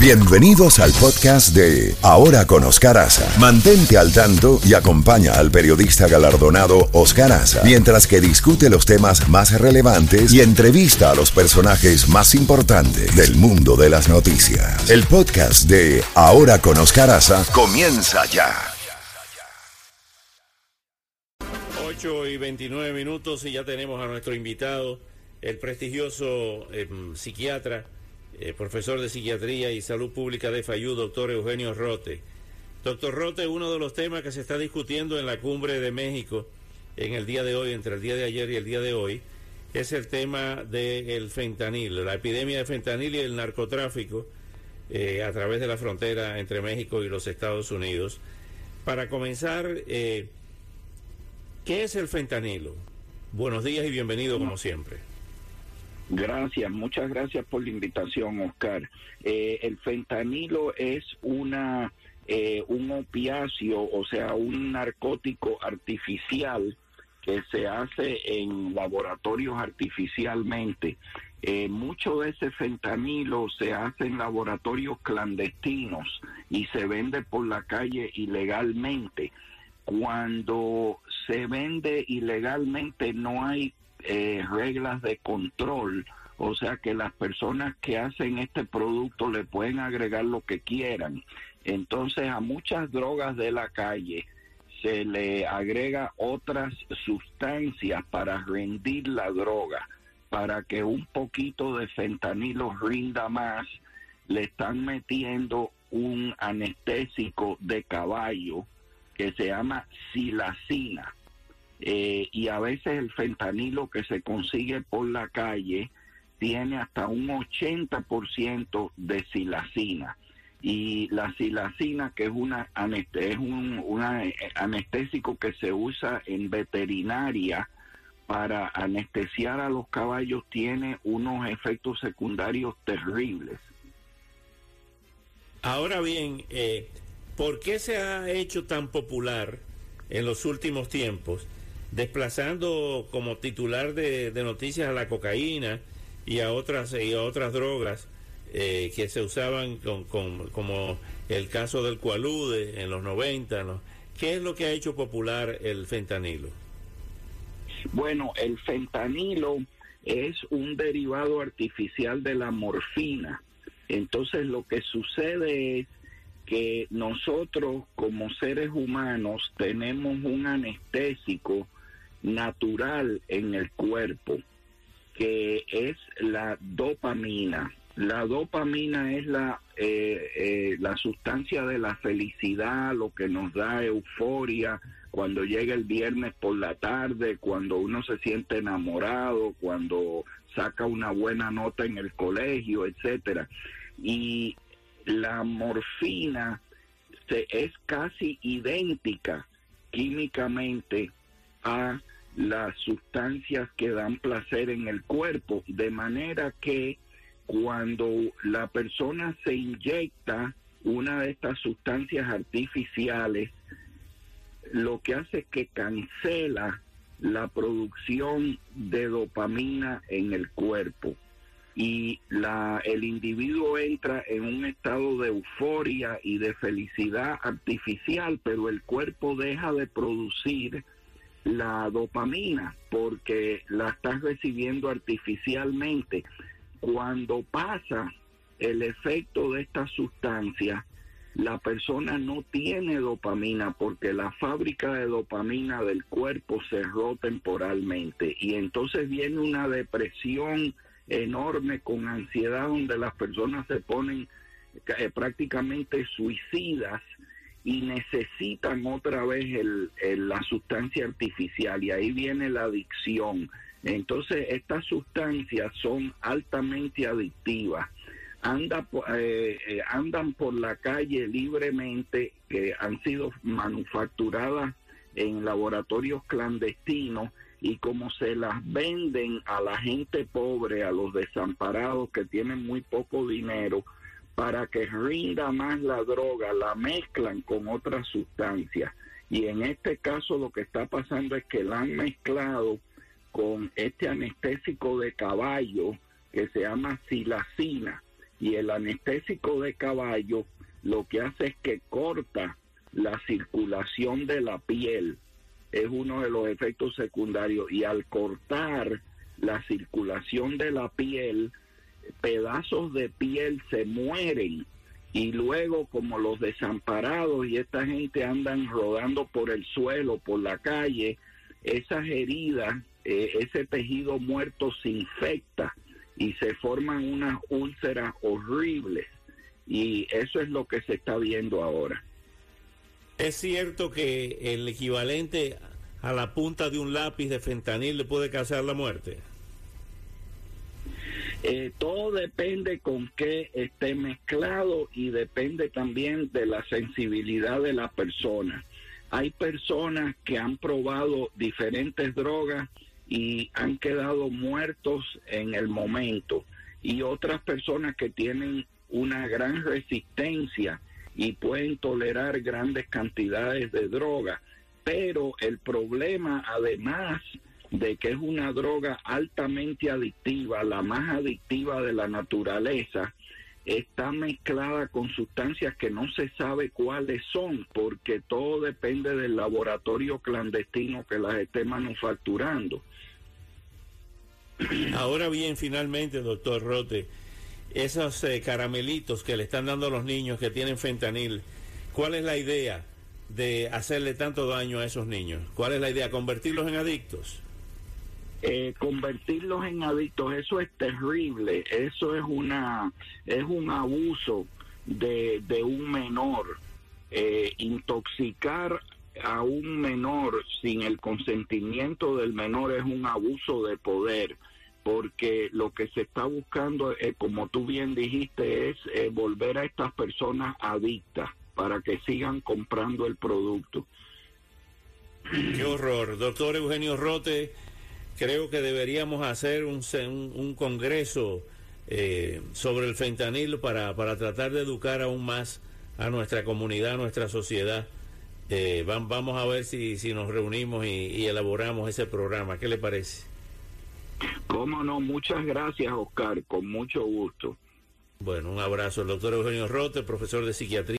Bienvenidos al podcast de Ahora con Oscar Aza. Mantente al tanto y acompaña al periodista galardonado Oscar Aza mientras que discute los temas más relevantes y entrevista a los personajes más importantes del mundo de las noticias. El podcast de Ahora con Oscar Aza comienza ya. 8 y 29 minutos y ya tenemos a nuestro invitado, el prestigioso eh, psiquiatra eh, profesor de Psiquiatría y Salud Pública de Fayú, doctor Eugenio Rote. Doctor Rote, uno de los temas que se está discutiendo en la cumbre de México en el día de hoy, entre el día de ayer y el día de hoy, es el tema del fentanil, la epidemia de fentanil y el narcotráfico eh, a través de la frontera entre México y los Estados Unidos. Para comenzar, eh, ¿qué es el fentanilo? Buenos días y bienvenido como siempre. Gracias, muchas gracias por la invitación, Oscar. Eh, el fentanilo es una eh, un opiáceo, o sea, un narcótico artificial que se hace en laboratorios artificialmente. Eh, mucho de ese fentanilo se hace en laboratorios clandestinos y se vende por la calle ilegalmente. Cuando se vende ilegalmente no hay eh, reglas de control, o sea que las personas que hacen este producto le pueden agregar lo que quieran. Entonces a muchas drogas de la calle se le agrega otras sustancias para rendir la droga, para que un poquito de fentanilo rinda más, le están metiendo un anestésico de caballo que se llama silacina eh, y a veces el fentanilo que se consigue por la calle tiene hasta un 80% de silacina. Y la silacina, que es, una, es un eh, anestésico que se usa en veterinaria para anestesiar a los caballos, tiene unos efectos secundarios terribles. Ahora bien, eh, ¿por qué se ha hecho tan popular en los últimos tiempos desplazando como titular de, noticias a la cocaína y a otras y a otras drogas eh, que se usaban con, como el caso del cualude en los 90. ¿Qué es lo que ha hecho popular el fentanilo? Bueno, el fentanilo es un derivado artificial de la morfina. Entonces lo que sucede es que nosotros como seres humanos tenemos un anestésico natural en el cuerpo, que es la dopamina. La dopamina es la, eh, eh, la sustancia de la felicidad, lo que nos da euforia cuando llega el viernes por la tarde, cuando uno se siente enamorado, cuando saca una buena nota en el colegio, etcétera. Y la morfina se, es casi idéntica químicamente a las sustancias que dan placer en el cuerpo, de manera que cuando la persona se inyecta una de estas sustancias artificiales, lo que hace es que cancela la producción de dopamina en el cuerpo. Y la, el individuo entra en un estado de euforia y de felicidad artificial, pero el cuerpo deja de producir la dopamina porque la estás recibiendo artificialmente. Cuando pasa el efecto de esta sustancia, la persona no tiene dopamina porque la fábrica de dopamina del cuerpo cerró temporalmente y entonces viene una depresión enorme con ansiedad donde las personas se ponen eh, prácticamente suicidas y necesitan otra vez el, la sustancia artificial y ahí viene la adicción. Entonces estas sustancias son altamente adictivas. Eh, eh, andan por la calle libremente, que han sido manufacturadas en laboratorios clandestinos y como se las venden a la gente pobre, a los desamparados que tienen muy poco dinero, para que rinda más la droga, la mezclan con otras sustancias. Y en este caso lo que está pasando es que la han mezclado con este anestésico de caballo que se llama silacina. y el anestésico de caballo lo que hace es que corta la circulación de la piel. Es uno de los efectos secundarios y al cortar la circulación de la piel, pedazos de piel se mueren y luego como los desamparados y esta gente andan rodando por el suelo, por la calle, esas heridas, eh, ese tejido muerto se infecta y se forman unas úlceras horribles y eso es lo que se está viendo ahora. Es cierto que el equivalente a la punta de un lápiz de fentanil le puede causar la muerte. Eh, todo depende con qué esté mezclado y depende también de la sensibilidad de la persona. Hay personas que han probado diferentes drogas y han quedado muertos en el momento y otras personas que tienen una gran resistencia y pueden tolerar grandes cantidades de droga. Pero el problema además de que es una droga altamente adictiva, la más adictiva de la naturaleza, está mezclada con sustancias que no se sabe cuáles son, porque todo depende del laboratorio clandestino que las esté manufacturando. Ahora bien, finalmente, doctor Rote, esos eh, caramelitos que le están dando a los niños que tienen fentanil, ¿cuál es la idea de hacerle tanto daño a esos niños? ¿Cuál es la idea? ¿Convertirlos en adictos? Eh, convertirlos en adictos, eso es terrible, eso es una es un abuso de, de un menor. Eh, intoxicar a un menor sin el consentimiento del menor es un abuso de poder porque lo que se está buscando, eh, como tú bien dijiste, es eh, volver a estas personas adictas para que sigan comprando el producto. Qué horror. Doctor Eugenio Rote, creo que deberíamos hacer un, un, congreso eh, sobre el fentanil para, para tratar de educar aún más a nuestra comunidad, a nuestra sociedad. vamos a ver si, si nos reunimos y, y elaboramos ese programa. ¿Qué le parece? Cómo no, muchas gracias Oscar, con mucho gusto. Bueno, un abrazo. El doctor Eugenio Rote, profesor de psiquiatría.